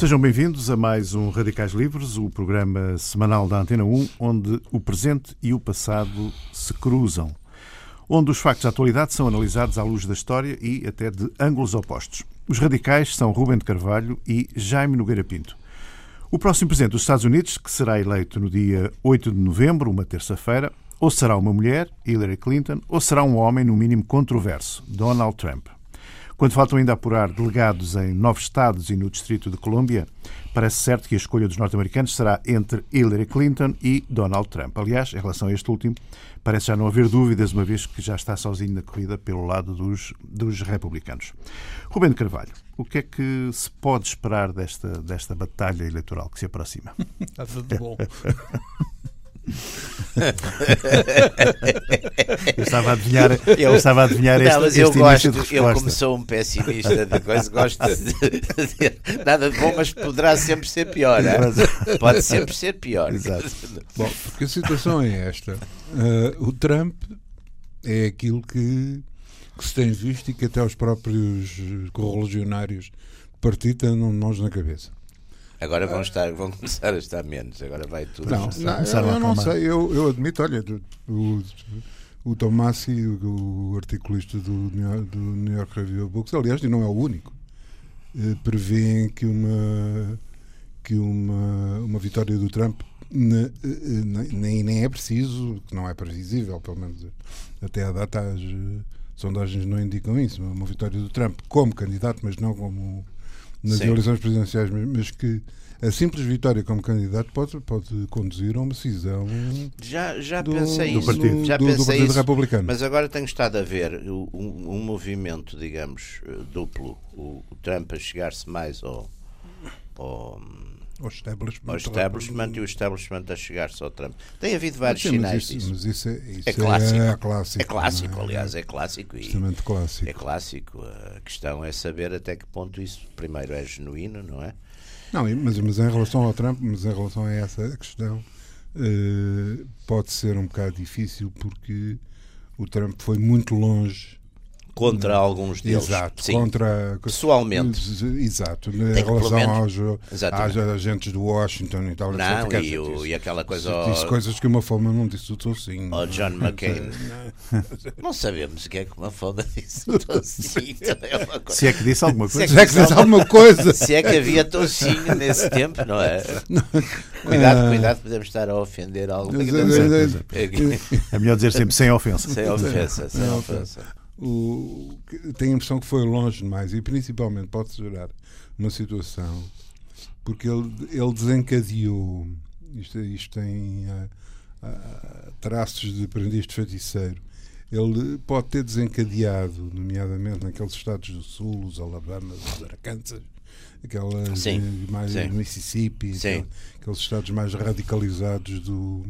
Sejam bem-vindos a mais um Radicais Livres, o programa semanal da Antena 1, onde o presente e o passado se cruzam. Onde os factos da atualidade são analisados à luz da história e até de ângulos opostos. Os radicais são Rubem de Carvalho e Jaime Nogueira Pinto. O próximo presidente dos Estados Unidos, que será eleito no dia 8 de novembro, uma terça-feira, ou será uma mulher, Hillary Clinton, ou será um homem, no mínimo controverso, Donald Trump. Quando faltam ainda apurar delegados em nove estados e no Distrito de Colômbia, parece certo que a escolha dos norte-americanos será entre Hillary Clinton e Donald Trump. Aliás, em relação a este último, parece já não haver dúvidas, uma vez que já está sozinho na corrida pelo lado dos, dos republicanos. De Carvalho, o que é que se pode esperar desta, desta batalha eleitoral que se aproxima? Está tudo bom. eu estava a adivinhar, eu, eu estava a adivinhar este, não, mas este eu gosto, de eu como sou um pessimista de coisa, gosto de, de, nada de bom, mas poderá sempre ser pior. É? Pode sempre ser pior. Exato. Bom, porque a situação é esta. Uh, o Trump é aquilo que, que, se tem visto e que até os próprios correligionários do partido têm mãos na cabeça. Agora vão, estar, vão começar a estar menos, agora vai tudo. Não, não eu, eu não sei, eu, eu admito, olha, o, o Tomassi, o, o articulista do New, York, do New York Review of Books, aliás, e não é o único, eh, prevêem que uma, que uma, uma vitória do Trump eh, nem, nem é preciso, que não é previsível, pelo menos até a data as sondagens não indicam isso, uma vitória do Trump como candidato, mas não como nas Sim. eleições presidenciais, mas que a simples vitória como candidato pode, pode conduzir a uma decisão já, já do, pensei do isso, partido, já do, pensei do partido isso, Republicano. Mas agora tenho estado a ver um, um movimento, digamos, eh, duplo. O, o Trump a chegar-se mais ao, ao o establishment, o establishment e o establishment a chegar-se ao Trump. Tem havido vários sinais isso, disso. Mas isso é, isso é clássico. É clássico, é clássico é? aliás, é clássico. E clássico. É clássico. A questão é saber até que ponto isso, primeiro, é genuíno, não é? Não, mas, mas em relação ao Trump, mas em relação a essa questão, uh, pode ser um bocado difícil porque o Trump foi muito longe contra alguns deles. Exato, Sim. contra. Pessoalmente. Exato, em relação menos, aos, aos, agentes do Washington e tal. Não, etc, e, o, e aquela coisa. Disse coisas que uma forma não disse o Tocinho. Ao John McCain. não sabemos o que é que uma forma disse o Tocinho. É se é que disse alguma coisa. Se é que disse alguma coisa. Se é que havia Tocinho nesse tempo, não é? Cuidado, cuidado, podemos estar a ofender alguma coisa. É melhor dizer sempre sem ofensa. Sem ofensa, sem ofensa o, tenho a impressão que foi longe demais e principalmente pode gerar uma situação porque ele, ele desencadeou isto, isto tem uh, uh, traços de aprendiz de feiticeiro ele pode ter desencadeado nomeadamente naqueles estados do sul os Alabamas, os Arkansas aquelas sim, mais sim. Mississippi sim. aqueles estados mais radicalizados do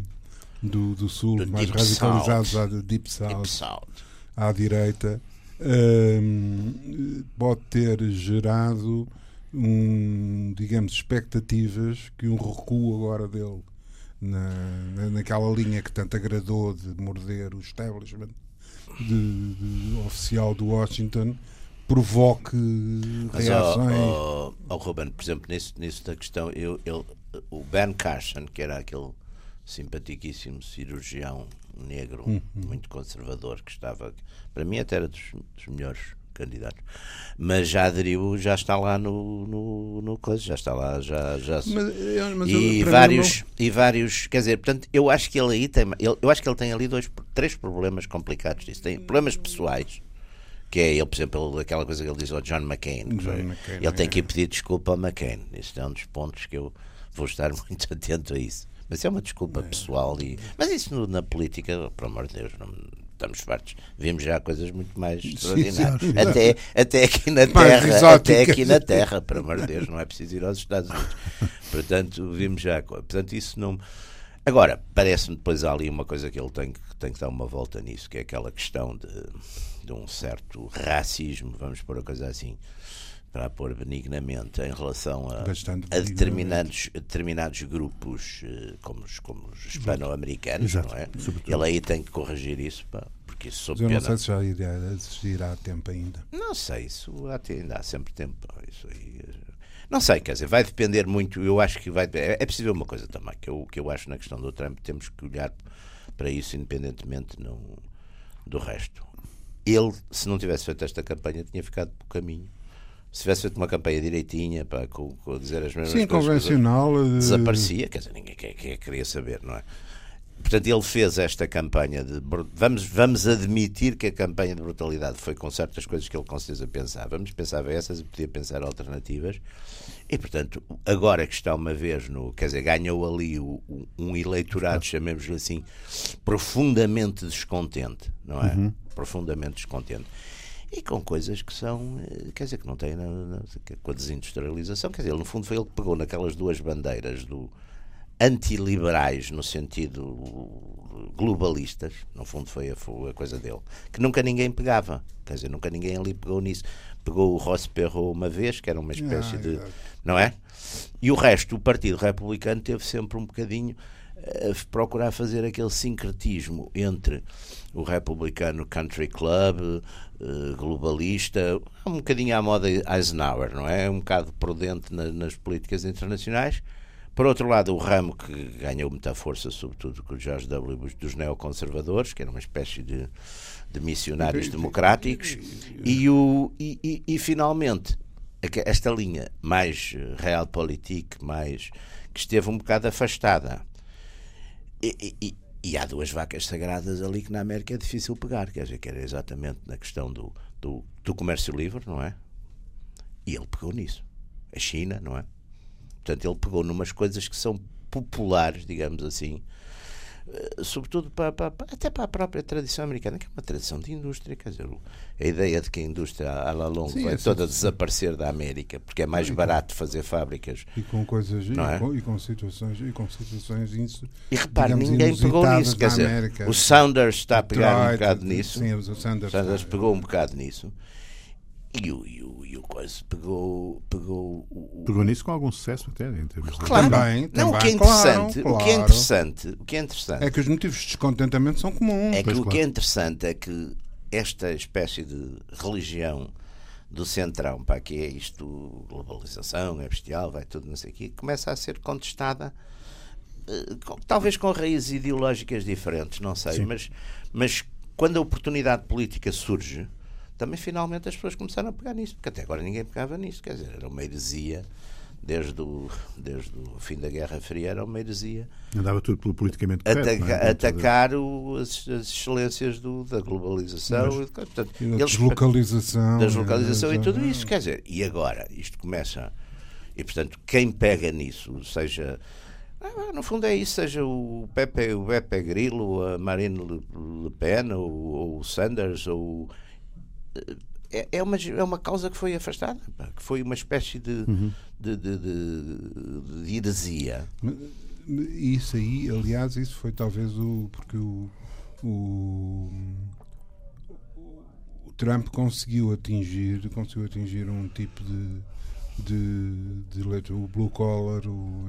do, do sul, do mais radicalizados South. do Deep South, Deep South à direita um, pode ter gerado um, digamos, expectativas que um recuo agora dele na, naquela linha que tanto agradou de morder o establishment de, de oficial do Washington provoque Mas, reações. Oh, oh, Ruben, por exemplo, nisso, nisso da questão, eu, eu, o Ben Carson, que era aquele simpaticíssimo cirurgião negro, uhum. muito conservador, que estava, para mim, até era dos, dos melhores candidatos, mas já aderiu, já está lá no, no, no coisa, já está lá, já, já mas, mas e vários não... e vários, quer dizer, portanto, eu acho que ele aí tem, ele, eu acho que ele tem ali dois, três problemas complicados disso, tem problemas pessoais que é ele, por exemplo, aquela coisa que ele diz ao John McCain, John foi, McCain ele tem é. que ir pedir desculpa ao McCain. Isso é um dos pontos que eu vou estar muito atento a isso. Mas é uma desculpa pessoal. E... Mas isso no, na política, por amor de Deus, não, estamos fartos. Vimos já coisas muito mais extraordinárias. sim, até, até aqui na Mais Terra, até aqui na Terra, por amor de Deus, não é preciso ir aos Estados Unidos. Portanto, vimos já. Portanto, isso não. Agora, parece-me depois há ali uma coisa que ele tem que, tem que dar uma volta nisso, que é aquela questão de, de um certo racismo, vamos pôr a coisa assim, para pôr benignamente, em relação a, a determinados, a determinados grupos, eh, como os, como os hispano-americanos, não é? sobretudo. Ele aí tem que corrigir isso, pá, porque isso sob Mas eu não pena. sei se já irá existir há tempo ainda. Não sei, isso há, ainda há sempre tempo. Isso aí, eh, Não sei, quer dizer, vai depender muito. Eu acho que vai. É, é preciso uma coisa também, que eu, que eu acho na questão do Trump, temos que olhar para isso independentemente no, do resto. Ele, se não tivesse feito esta campanha, tinha ficado pelo caminho. Se tivesse feito uma campanha direitinha para com, com dizer as mesmas Sim, coisas, convencional. eh, desaparecia, quer dizer, ninguém quer, quer, queria saber, não é? Portanto, ele fez esta campanha de. Vamos, vamos admitir que a campanha de brutalidade foi com certas coisas que ele com certeza pensava. Vamos pensava essas e podia pensar alternativas. E, portanto, agora que está uma vez no. Quer dizer, ganhou ali o, um eleitorado, chamemos-lhe assim, profundamente descontente, não é? Uhum. Profundamente descontente. E com coisas que são. Quer dizer, que não tem. Com a desindustrialização. Quer dizer, no fundo, foi ele que pegou naquelas duas bandeiras do antiliberais no sentido globalistas, no fundo foi a, foi a, coisa dele, que nunca ninguém pegava, quer dizer, nunca ninguém ali pegou nisso. Pegou o Ross Perot uma vez, que era uma espécie ah, de. Não é? E o resto, o Partido Republicano teve sempre um bocadinho procurar fazer aquele sincretismo entre o republicano country club, globalista, um bocadinho à moda Eisenhower, não é? Um bocado prudente nas políticas internacionais por outro lado, o ramo que ganhou muita força, sobretudo com o George W. Bush, dos neoconservadores, que era uma espécie de, de missionários democráticos, e, o, e, e, e, finalmente esta linha mais realpolitik, mais que esteve um bocado afastada. E, e, há duas vacas sagradas ali que na América é difícil pegar, quer dizer, que era exatamente na questão do, do, do comércio livre, não é? E ele pegou nisso. A China, não é? Portanto, ele pegou numas coisas que são populares, digamos assim, sobretudo para, para, até para a própria tradição americana, que é uma tradição de indústria. Quer dizer, a ideia de que a indústria à la longa Sim, vai toda sim. desaparecer da América, porque é mais e barato com, fazer fábricas. E com coisas e, é? com, e, com, situações e com situações isso, E repare, ninguém pegou nisso. Quer dizer, América, o Saunders está a pegar um bocado nisso. Sim, o Sanders, Sanders pegou um bocado nisso. E o, e o, e o coisa pegou, pegou o, Pegou nisso com algum sucesso até em termos de... Claro, também, não, também, o que é interessante, claro, o que é interessante, o que é interessante é que os motivos de descontentamento são comuns. É que o claro. que é interessante é que esta espécie de religião do centrão, para que é isto, globalização, é bestial, vai tudo, não sei o quê, começa a ser contestada, eh, talvez com raízes ideológicas diferentes, não sei, mas, mas quando a oportunidade política surge, também finalmente as pessoas começaram a pegar nisso, porque até agora ninguém pegava nisso, quer dizer, era uma heresia desde o, desde o fim da Guerra Fria era uma heresia. Andava tudo pelo politicamente correto, Ataca, é? Atacar o, as, as, excelências do, da globalização Mas, e, portanto, e da eles, deslocalização. Deslocalização é, e tudo isso. Quer dizer, e agora? Isto começa. E portanto, quem pega nisso, seja. Ah, no fundo é isso, seja o Pepe, o Pepe Grillo, a Marine Le Pen, ou, ou o Sanders, ou é, é, uma, é uma causa que foi afastada, que foi uma espécie de, uhum. de, de, de, de heresia. Isso aí, aliás, isso foi talvez o. porque o, o, o Trump conseguiu atingir, conseguiu atingir um tipo de de, de leite, o blue collar, o,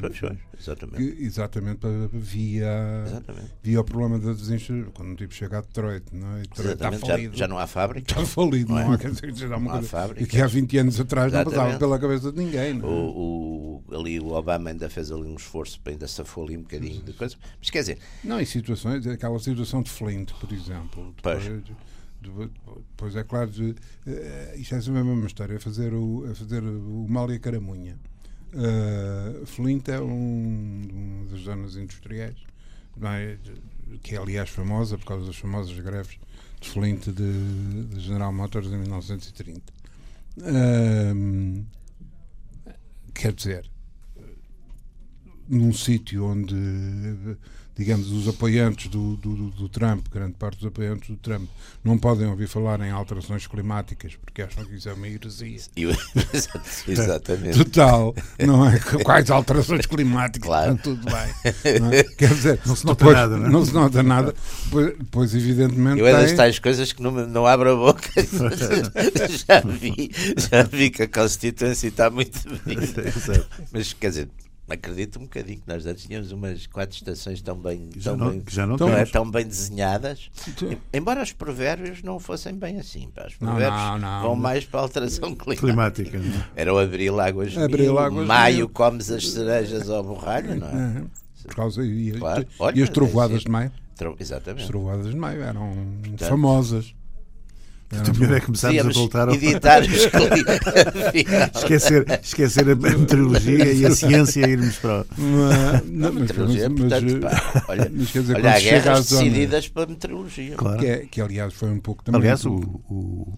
exatamente. Que, exatamente via, exatamente. via o problema da desindustrialização. Quando um tipo chega a Detroit, não é? Detroit está falido. Já, já, não há fábrica. Está falido, não, não é? há, quer dizer, não há fábrica. Que há 20 anos atrás exatamente. não passava pela cabeça de ninguém. Não é? o, o, ali o Obama ainda fez ali um esforço para ainda safou ali um bocadinho de coisa. Mas quer dizer. Não, em situações, aquela situação de Flint, por exemplo. Depois, pois Pois é claro, uh, isto é a mesma história, a fazer o, a fazer o mal e a caramunha. Uh, Flint é um, uma das zonas industriais, é? que é aliás famosa por causa das famosas greves de Flint de, de General Motors em 1930. Uh, quer dizer, num sítio onde digamos, os apoiantes do, do, do, Trump, grande parte dos apoiantes do Trump, não podem ouvir falar em alterações climáticas porque acham que isso é uma heresia. Exatamente. Total, não é? Quais alterações climáticas? Claro. Está tudo bem. Não é? Quer dizer, não se nota depois, nada, não, é? não se nota nada, pois, pois evidentemente. Eu é das tais coisas que não, não abro a boca. já vi, já vi que a Constituição está muito bem. Mas quer dizer, acredito um bocadinho que nós antes tínhamos umas quatro estações tão bem, já tão não, bem, já não, não é, tão bem desenhadas. Embora os provérbios não fossem bem assim. Pá. Os provérbios não, não, vão mais para a alteração climática. climática. É? Era o abril águas Abril, mil, águas maio mil. comes as cerejas ao borralho, não é? Uhum. Por causa e, Claro. e Olha, as trovoadas é de maio. Tro- As Exatamente. trovoadas de maio eram famosas. O melhor é começarmos a voltar ao... editar esquecer, esquecer a meteorologia e a ciência e irmos para. Mas, não, mas, meteorologia, mas- portanto, mas, pá, olha, mas dizer, olha quando há guerras zona- decididas para meteorologia. Claro. que, é- que aliás foi um pouco também. Aliás, o, o-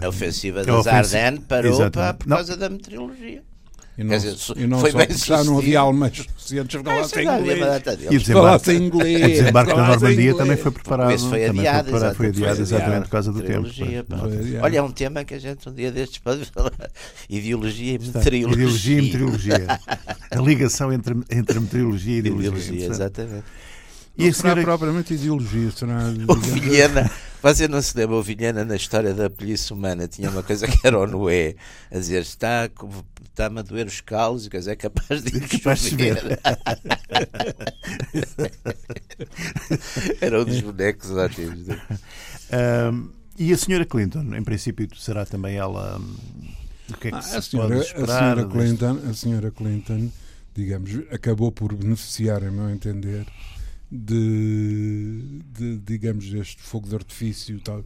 A ofensiva A das Ardennes parou pá, por Não. causa da meteorologia. E não, quer dizer, e não foi só bem já não sucedido. havia alemães suficientes Ah, para falar isso sem inglês. E o desembarque, inglês. o desembarque da Normandia também foi preparado. Isso foi adiado, foi preparado, foi adiado exatamente por causa do tempo. Olha, é um tema que a gente um dia destes pode falar. Ideologia e meteorologia. Ideologia e meteorologia. A ligação entre, entre meteorologia e ideologia. Ideologia, exatamente. E Não será senhora. propriamente ideologia, será. O digamos, Vilhena, você não se lembra, o Vilhena na história da polícia humana tinha uma coisa que era o Noé, a dizer, está, está-me a doer os calos, e coisa é capaz de capaz de chover. era um dos bonecos ótimos. Ahm, e a senhora Clinton, em princípio, será também ela. hum, O que é que Ah, se a, senhora, pode a, esperar? senhora deste- Clinton, a senhora Clinton, digamos, acabou por beneficiar, a meu entender, de, de, digamos, este fogo de artifício, tal,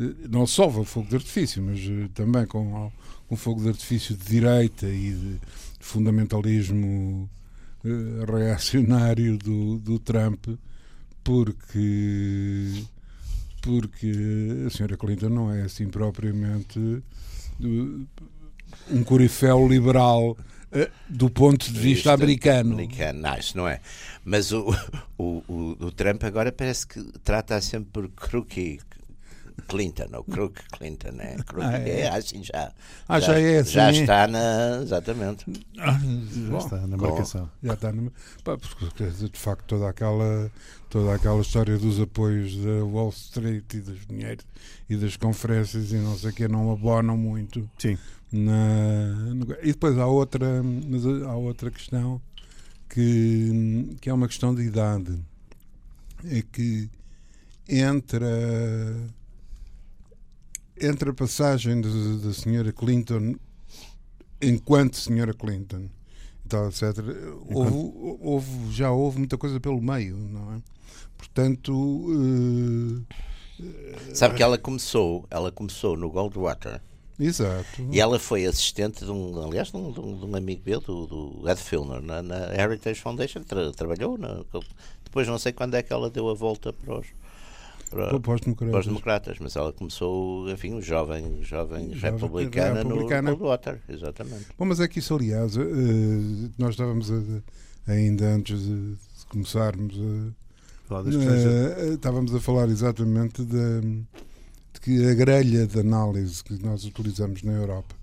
Eh, não só o fogo de artifício, mas eh, também com um fogo de artifício de direita e de fundamentalismo eh, reacionário do, do Trump, porque porque a senhora Clinton não é assim propriamente eh, um corifeu liberal eh, do ponto de vista americano. Americano, não, isso não é. Mas o, o, o, o Trump agora parece que trata sempre por Crookie Clinton, ou Crook Clinton, é? Crook, Ah, é? é, assim já. Ah, já é assim, Já está na. Exatamente. Ah, Já bom, está na com- marcação. já está pá, porque, dizer, de facto toda aquela toda aquela história dos apoios da Wall Street e dos dinheiros e das conferências e não sei o que não abonam muito Sim. na, no- e depois há outra mas há outra questão que, que é uma questão de idade é que entre a, entre a passagem da senhora Clinton enquanto senhora Clinton tal, etc houve, houve- já houve muita coisa pelo meio não é? Portanto eh, Sabe que ela começou, ela começou no Goldwater. Exato. E ela foi assistente de um, aliás, de um, de um- de um amigo meu, do, do Ed Filner, na, na Heritage Foundation, tra- trabalhou na, depois não sei quando é que ela deu a volta para os para, para os para os democratas. mas ela começou, enfim, um jovem, jovem republicana, republicana. no Goldwater, exatamente. Bom, mas é que isso, aliás, eh, nós estávamos a- ainda antes de começarmos a, da- Eh, estávamos a falar exatamente de, de que a grelha de análise que nós utilizamos na Europa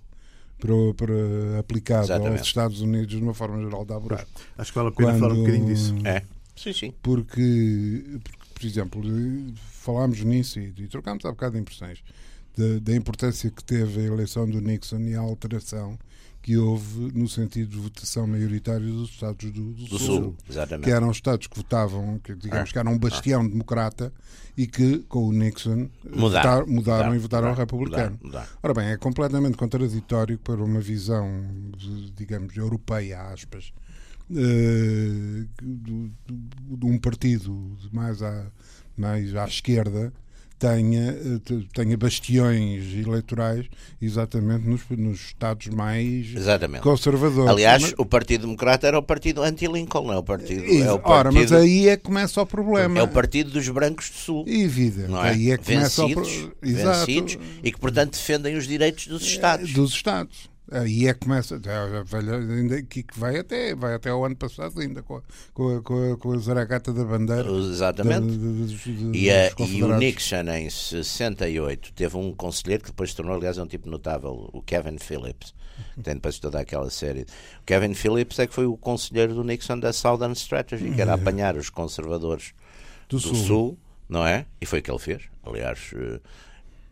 para, para Exatamente. aos Estados Unidos de uma forma geral dá buraco. Acho que vale a pena falar um bocadinho disso. É, sim, sim. Porque, porque, por exemplo, eh, falámos nisso e, e trocámos há bocado impressões da, da importância que teve a eleição do Nixon e a alteração que houve no sentido de votação maioritária dos Estados do, do Do Sul, exatamente. que eram estados que votavam, que digamos Ah. que eram um bastião democrata e que com o Nixon Mudaram. votar- mudaram e Mudaram, votaram mudaram, republicano. mudaram. Ora bem, é completamente contraditório para uma visão, digamos, europeia, aspas, eh, de, de um partido mais à, mais à esquerda tenha, eh, te- tenha bastiões eleitorais exatamente nos, nos estados mais Exatamente. conservadores. Aliás, Mas- o Partido Democrata era o partido anti-Lincoln, não é o partido. É o Ora, mas partido, aí é que começa o problema. é o partido dos brancos do Sul. Evidente. Não é? Aí é que começa o vencidos, pro- Exato. vencidos e que, portanto, defendem os direitos dos Estados. Dos Estados. Aí é que começa. a velha- ainda Que vai até, vai até ao ano passado, ainda com a, com a, com a, com a zaragata da bandeira. Exatamente. da- dos- dos E, a- e o. Nixon, em 68, teve um conselheiro que depois se tornou, aliás, um tipo notável, o Kevin Phillips, que tem depois toda aquela série. O Kevin Phillips é que foi o conselheiro do Nixon da Southern Strategy, que era apanhar os conservadores Do do, Sul. Sul. não é? E foi o que ele fez. Aliás, eh,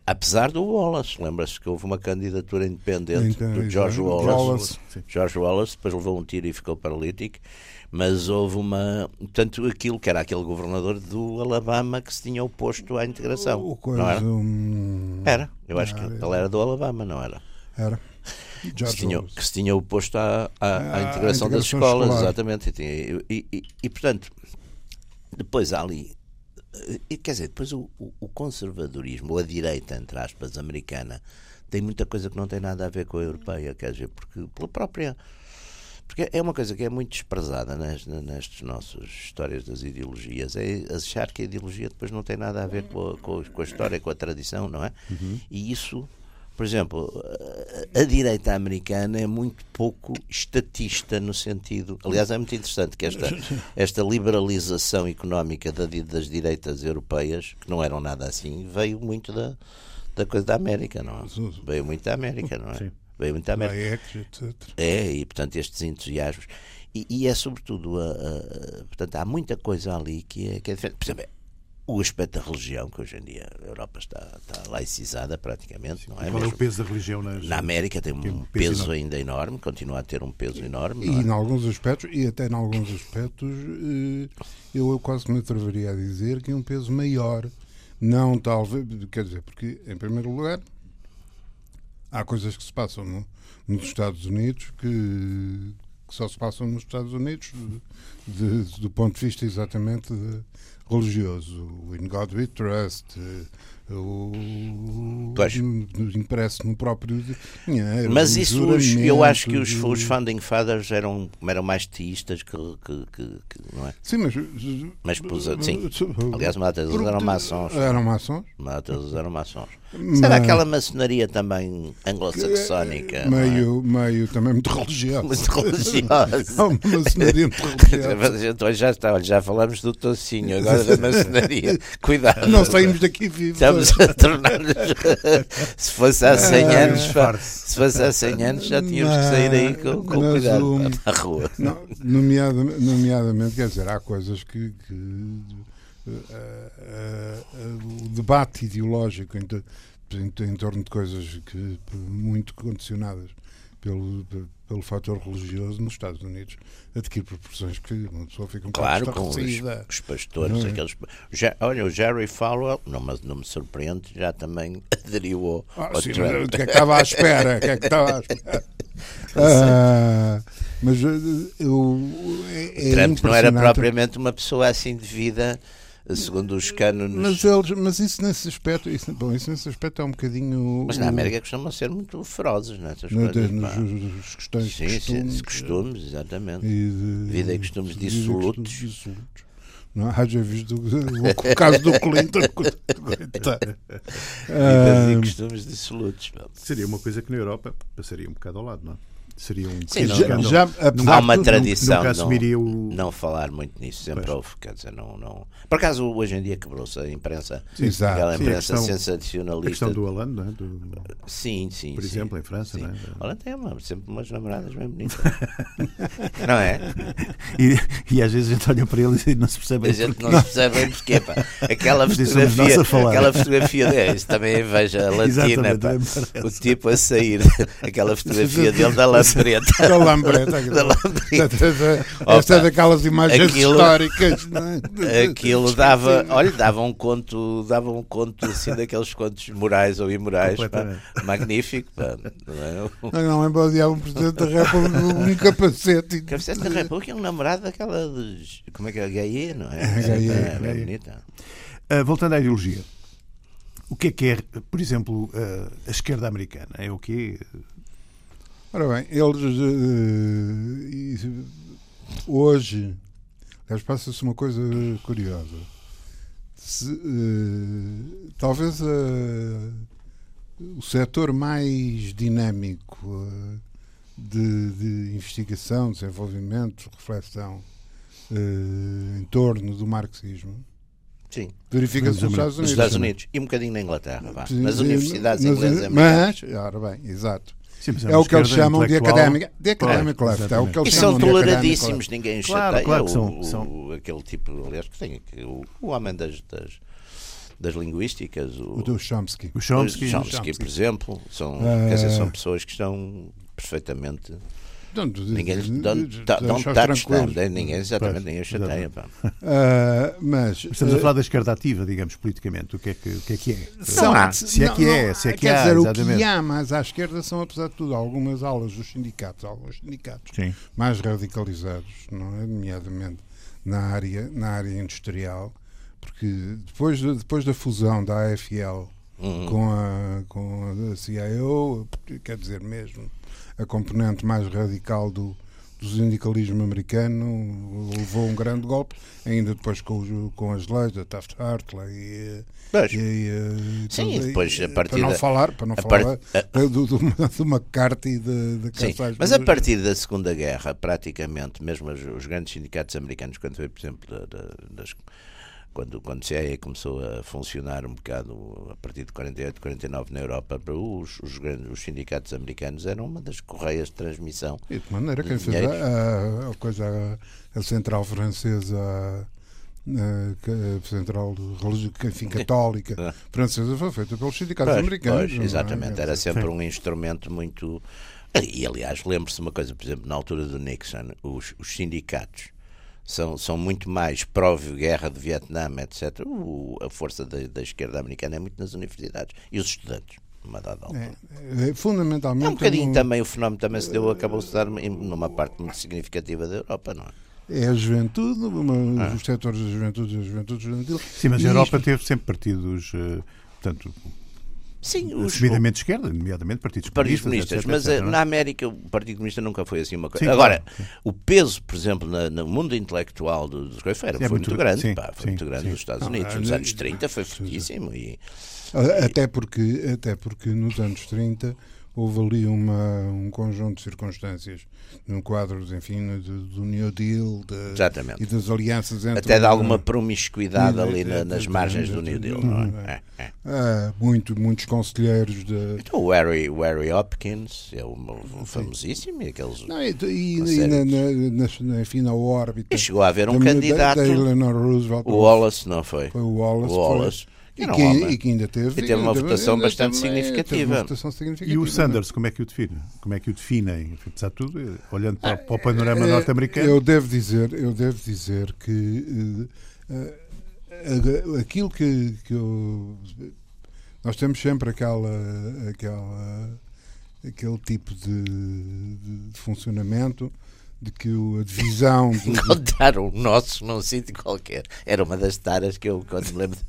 Apesar do Wallace, lembra-se que houve uma candidatura independente então, do George Wallace. Wallace. George Wallace, depois levou um tiro e ficou paralítico, mas houve uma. Tanto aquilo que era aquele governador do Alabama que se tinha oposto à integração. O, coisa, não era? Um... Era, eu acho que ele era do Alabama, não era? Era. Que se, tinha, que se tinha oposto à, à, à, à integração, das escolas, escolar. exatamente. E, e, e, e, portanto, depois há ali quer dizer, depois o, o, conservadorismo, ou a direita, entre aspas, americana, tem muita coisa que não tem nada a ver com a europeia, quer dizer, porque pela própria. Porque é uma coisa que é muito desprezada nestas, nestas nossas histórias das ideologias, é achar que a ideologia depois não tem nada a ver com a, com a história, com a tradição, não é? Uhum. E isso por exemplo, a direita americana é muito pouco estatista no sentido. Aliás, é muito interessante que esta, esta liberalização económica das direitas europeias, que não eram nada assim, veio muito da, da coisa da América, não é? Veio muito da América, não é? Sim. Veio muito da América. É, e portanto estes entusiasmos. E, e é sobretudo, a, a, portanto, há muita coisa ali que é, que é diferente. Por exemplo, o aspecto da religião, que hoje em dia a Europa está, está laicizada praticamente. Não é? Qual é o peso da religião na, na América? Tem um, tem um peso, peso ainda enorme, continua a ter um peso enorme. E, é? em alguns aspectos, e até em alguns aspectos, eh, eu quase me atreveria a dizer que é um peso maior. Não talvez, quer dizer, porque, em primeiro lugar, há coisas que se passam no, nos Estados Unidos que, que, só se passam nos Estados Unidos de, de, do ponto de vista exatamente de, religioso, o In God We Trust, o, impresso no próprio dinheiro. Mas isso os, eu acho que os, os Founding Fathers eram, eram mais teístas que, que, que, que não é? Sim, mas. Mas sim. Aliás, muitos deles eram maçons. Eram maçons? Deles eram maçons. Será aquela maçonaria também anglo-saxónica? Meio, é? meio também muito religiosa. Muito religiosa. uma maçonaria muito religiosa. Então, já, está, já falamos do tocinho, agora da maçonaria. Cuidado. Não saímos daqui vivos. Estamos a tornar-nos. se fosse há 100 é, anos, se fosse há 100 anos, já tínhamos que sair aí com, com cuidado um, para a rua. Não, nomeadamente, nomeadamente, quer dizer, há coisas que. que uh, uh, o debate ideológico em, em, em, torno de coisas que muito condicionadas pelo, pelo fator religioso nos Estados Unidos adquire proporções que uma pessoa fica um claro, com os, os, pastores, é? aqueles. Já, olha, o Jerry Falwell, não, mas não me surpreende, já também aderiu ao, ah, ao sim, Trump. O que é que estava à espera? O que é que estava à espera? ah, mas eh, eu, é, é Trump não era propriamente uma pessoa assim de vida segundo os cânones. Mas, eles, mas isso nesse aspecto, isso, bom, isso nesse aspecto é um bocadinho. Mas na América costumam ser muito ferozes nessas no, coisas. Nos, questões sim, costumes, sim, costumes, exatamente. E de, vida e costumes dissolutos. dissolutos. Não, é? já visto o, o caso do Clinton. Vida e costumes dissolutos. Seria uma coisa que na Europa passaria um bocado ao lado, não é? Seria um Sim, não, já, há uma tradição não, o... não falar muito nisso, sempre pois. houve, quer dizer, não, não... Por acaso, hoje em dia quebrou-se a imprensa, Exato. aquela imprensa sim, a questão, sensacionalista. A questão do Hollande, não é? Do... Sim, sim. Por sim, exemplo, em França, sim. não é? Hollande tem uma, sempre umas namoradas bem bonitas. não é? E, e, às vezes a gente olha para ele e não se percebe A gente não, não se percebe bem porque, pá, aquela fotografia, aquela fotografia dele, isso também veja latina, pá, o tipo a sair, aquela fotografia dele da lambreta lambreta. da lambreta. Esta é daquelas imagens aquilo, históricas. É? Aquilo dava, olha, dava um conto, dava um conto assim daqueles contos morais ou imorais. Pá, magnífico. Pá, não, é? não lembro odiar um Presidente da República um capacete. O Presidente da República é um namorado daquela. De, como é que é? Gaia, não é? Gaia, é, é, é bonita. Uh, voltando à ideologia. O que é que é, por exemplo, a esquerda americana? É o quê? Ora bem, eles uh, hoje passa-se uma coisa curiosa. Se, uh, talvez uh, o setor mais dinâmico de, de, investigação, desenvolvimento, reflexão em torno do marxismo Sim. Verifica-se nos Estados Unidos. Nos Estados Unidos e um bocadinho na Inglaterra, vá. nas universidades inglesas. Mas, ora bem, exato. Sim, é, é o que eles chamam de académica, de academic claro, left. É o que eles e são toleradíssimos, ninguém claro, chateia. Claro o, são, o, Aquele tipo, aliás, que tem o, o homem das, das das linguísticas. O, o do Chomsky. O Chomsky, Chomsky, Chomsky, por exemplo. São, uh... quer dizer, são pessoas que estão perfeitamente Don't, ninguém don't, don't touch them. Ninguém, exatamente, ninguém chateia. Uh, mas, Estamos a falar da esquerda ativa, digamos, politicamente. O que é que, o que, é, que é? São, se é que é, se é que quer há, dizer, exatamente. o que há, mas à esquerda são, apesar de tudo, algumas aulas dos sindicatos, alguns sindicatos Sim. mais radicalizados, não é? nomeadamente na área, na área industrial, porque depois, depois da fusão da AFL uhum. com, a, com a CIO, quer dizer mesmo, a componente mais radical do, do sindicalismo americano levou um grande golpe, ainda depois com, com as leis da Taft-Hartley e, e, e, Sim, depois a partir para não da, falar, para não falar part... do, do, do McCarthy de, de Sim, mas a partir da Segunda Guerra, praticamente, mesmo os, os grandes sindicatos americanos, quando foi, por exemplo, da, da, das quando, quando a CIA começou a funcionar um bocado a partir de 48, 49 na Europa, os, os, grandes, os sindicatos americanos eram uma das correias de transmissão. E de maneira que fez a, a, coisa, a, central francesa a central enfim, católica ah. francesa foi feita pelos sindicatos pois, americanos. Pois, é? exatamente, é? era sempre um instrumento muito. E aliás, lembre-se uma coisa, por exemplo, na altura do Nixon, os, os sindicatos são, são muito mais pró-guerra de Vietnã, etc. O, a força da, da, esquerda americana é muito nas universidades e os estudantes. Uma dada altura. É, é, fundamentalmente. É um bocadinho também o fenómeno também se deu, acabou-se de dar numa parte muito significativa da Europa, não é? É a juventude, uma, ah. os setores da juventude e a juventude juvenil. Sim, mas a Europa isto... teve sempre partidos, uh, portanto, Sim, os, assumidamente de esquerda, nomeadamente partidos, partidos comunistas. Etc, mas etc, eh, na América o Partido Comunista nunca foi assim uma coisa. Sim, Agora, claro. o peso, por exemplo, na, no mundo intelectual dos coisas foi, foi muito, grande. Sim, pá, foi sim, muito grande nos Estados Unidos. Nos anos 30 foi fortíssimo. E, até, porque, até porque nos anos 30 houve ali uma, um conjunto de circunstâncias num quadro, enfim, do, do New Deal de, e das alianças entre... Até de alguma promiscuidade ali na, nas margens do New Deal, não é? é, é. Ah, muito, muitos conselheiros de... Então o Harry, o Harry Hopkins é um, famosíssimo e aqueles... Não, e, e, e na, na, na, enfim, na órbita... E chegou a haver um da, candidato... Da, Eleanor Roosevelt. O Wallace, não foi? Foi o Wallace. O Wallace. E que, e que, ainda teve, e teve uma votação bastante significativa. votação significativa. E o Sanders, como é que o define? Como é que o definem? Apesar de tudo, olhando para, para o panorama norte-americano. Eu devo dizer, eu devo dizer que uh, uh, aquilo que, que eu, nós temos sempre aquela, aquela aquele tipo de, de funcionamento de que a divisão. De... Encontraram o nosso num sítio qualquer. Era uma das taras que eu, quando me lembro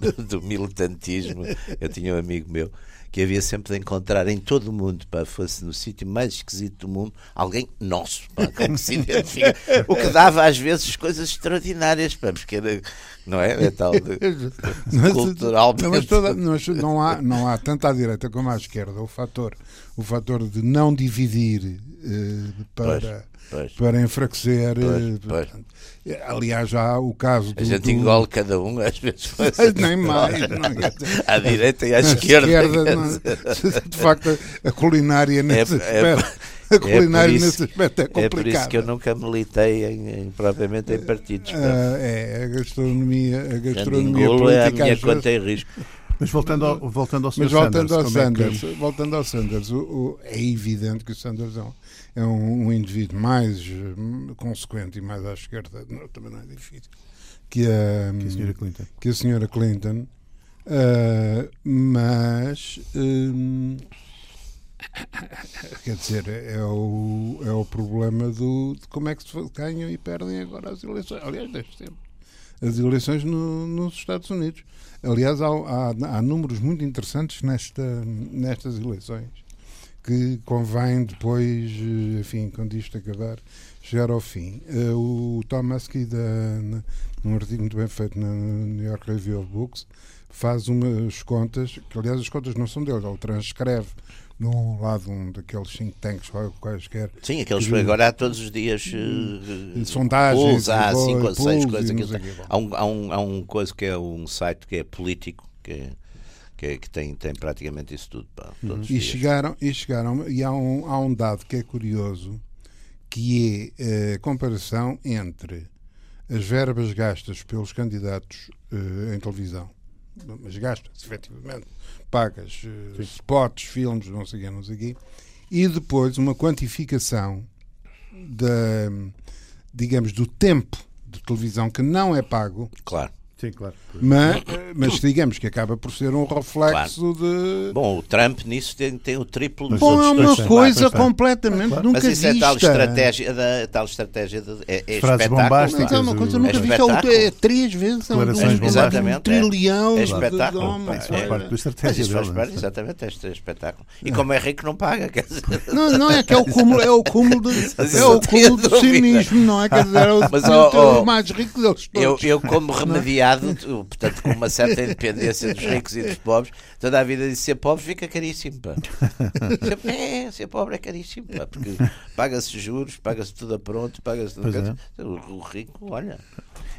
do, do, do, militantismo, eu tinha um amigo meu que havia sempre de encontrar em todo o mundo, para fosse no sítio mais esquisito do mundo, alguém nosso, pá, com que se identifica. o que dava às vezes coisas extraordinárias, pá, porque era, não é? É tal de, culturalmente. Mas, toda, mas não, há, não há tanto à direita como à esquerda o fator, o fator de não dividir eh, para. Pois para enfraquecer. Pois, pois. Eh, aliás, já há o caso do. A gente engole cada um, às vezes. Nem mais. Não, à direita e à esquerda. esquerda não, de facto, a culinária nesse é, aspecto. É, a culinária é isso, nesse aspecto é complicada. É por isso que eu nunca militei em, em propriamente em partidos. Uh, é, a gastronomia, a gastronomia política. É a minha conta em risco. Mas voltando ao, voltando ao Sr. Mas voltando Sanders, ao Sanders, é que... voltando ao Sanders o, o, é evidente que o Sanders é um, é um, um indivíduo mais hum, consequente e mais à esquerda, não, também não é difícil, que a, que a senhora Clinton. Que a senhora Clinton uh, mas. Um, quer dizer, é o, é o problema do, de como é que se ganham e perdem agora as eleições. Aliás, desde sempre. As eleições no, nos Estados Unidos. Aliás, há, há, há, números muito interessantes nesta, nestas eleições que convém depois, enfim, quando isto acabar, chegar ao fim. Eh, o Thomas Key, num artigo muito bem feito na New York Review of Books, faz umas contas, que aliás as contas não são dele, ele transcreve num lado um daqueles think tanks quaisquer. Sim, aqueles que agora há todos os dias uh, sondagens, há cinco ou seis coisas. Há um, há, um, há um coisa que é um site que é político, que é, que, tem, tem praticamente isso tudo. Pá, uhum. e, chegaram, e chegaram, e há um, há um dado que é curioso, que é a comparação entre as verbas gastas pelos candidatos uh, em televisão mas gastas efetivamente, pagas uh, spots, filmes, não sei o quê, não sei o quê, e depois uma quantificação da, digamos, do tempo de televisão que não é pago. Claro Sim, claro. Mas, mas digamos que acaba por ser um reflexo claro. de. Bom, o Trump nisso tem, tem o triplo dos Bom, é uma coisa completamente claro. nunca Mas isso vista. é tal estratégia, da, tal estratégia de, é, é espetáculo. Mas é uma coisa nunca é vista. É, três vezes é um, um, exatamente, um trilhão é, espetáculo. De, homens, é, parte da estratégia. Mas isso faz parte, exatamente, é espetáculo. E como é rico, não paga. Quer dizer... não, não é que é o cúmulo, é o cúmulo de, é o cúmulo de cinismo, não é? Quer dizer, é o, mas, o mais rico deles todos. Eu, como remediado, portanto portanto, com uma certa independência dos ricos e dos pobres, toda a vida de ser pobre fica caríssimo. Pá. É, ser pobre é caríssimo, pá, porque paga-se juros, paga-se tudo a pronto, paga-se tudo. É. O rico, olha.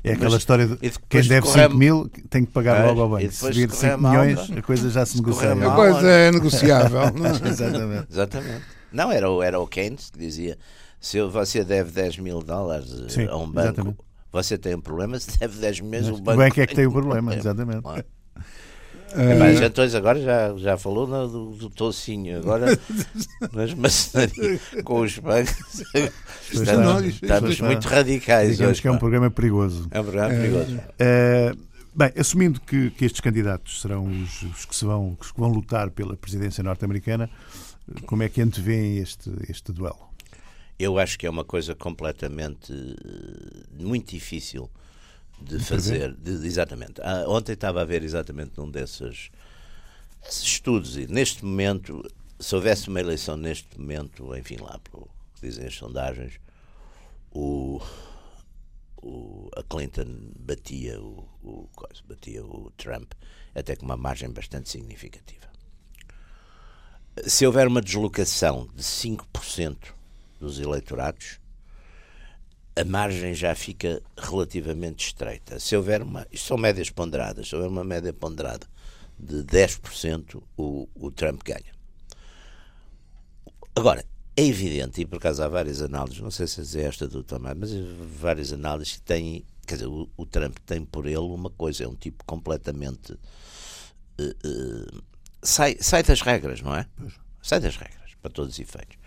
É aquela Mas, história de quem deve 5 mil tem que pagar logo ao banco. Se vir 5 milhões, a coisa já se negocia. A coisa é negociável. Exatamente. Exatamente. Não, era o, era o Keynes que dizia se você deve 10 mil dólares Sim, a um banco, exatamente você tem um problema, se deve 10 meses, o banco. O banco é que tem o problema, exatamente. É, mas já então agora já, já falou do, do tocinho, agora nas maçonarias com os bancos. Estamos, estamos muito radicais. Digamos hoje, que é um programa perigoso. É um programa é, perigoso. É, bem, assumindo que, que estes candidatos serão os, os, que se vão, que vão lutar pela presidência norte-americana, como é que antevêem este, este duelo? Eu acho que é uma coisa completamente eh, muito difícil de fazer. De, exatamente. Ah, ontem estava a ver exatamente num desses, desses estudos e neste momento, se houvesse uma eleição neste momento, enfim, lá pelo que dizem as sondagens, o, o, a Clinton batia o, o, batia o Trump até com uma margem bastante significativa. Se houver uma deslocação de 5% dos eleitorados, a margem já fica relativamente estreita. Se houver uma. Isto são médias ponderadas. Se houver uma média ponderada de 10%, o, o Trump ganha. Agora, é evidente, e por acaso há várias análises, não sei se é esta do Tomás, mas várias análises que têm. Quer dizer, o, o, Trump tem por ele uma coisa, é um tipo completamente. Uh, uh, sai, sai das regras, não é? Sai das regras, para todos os efeitos.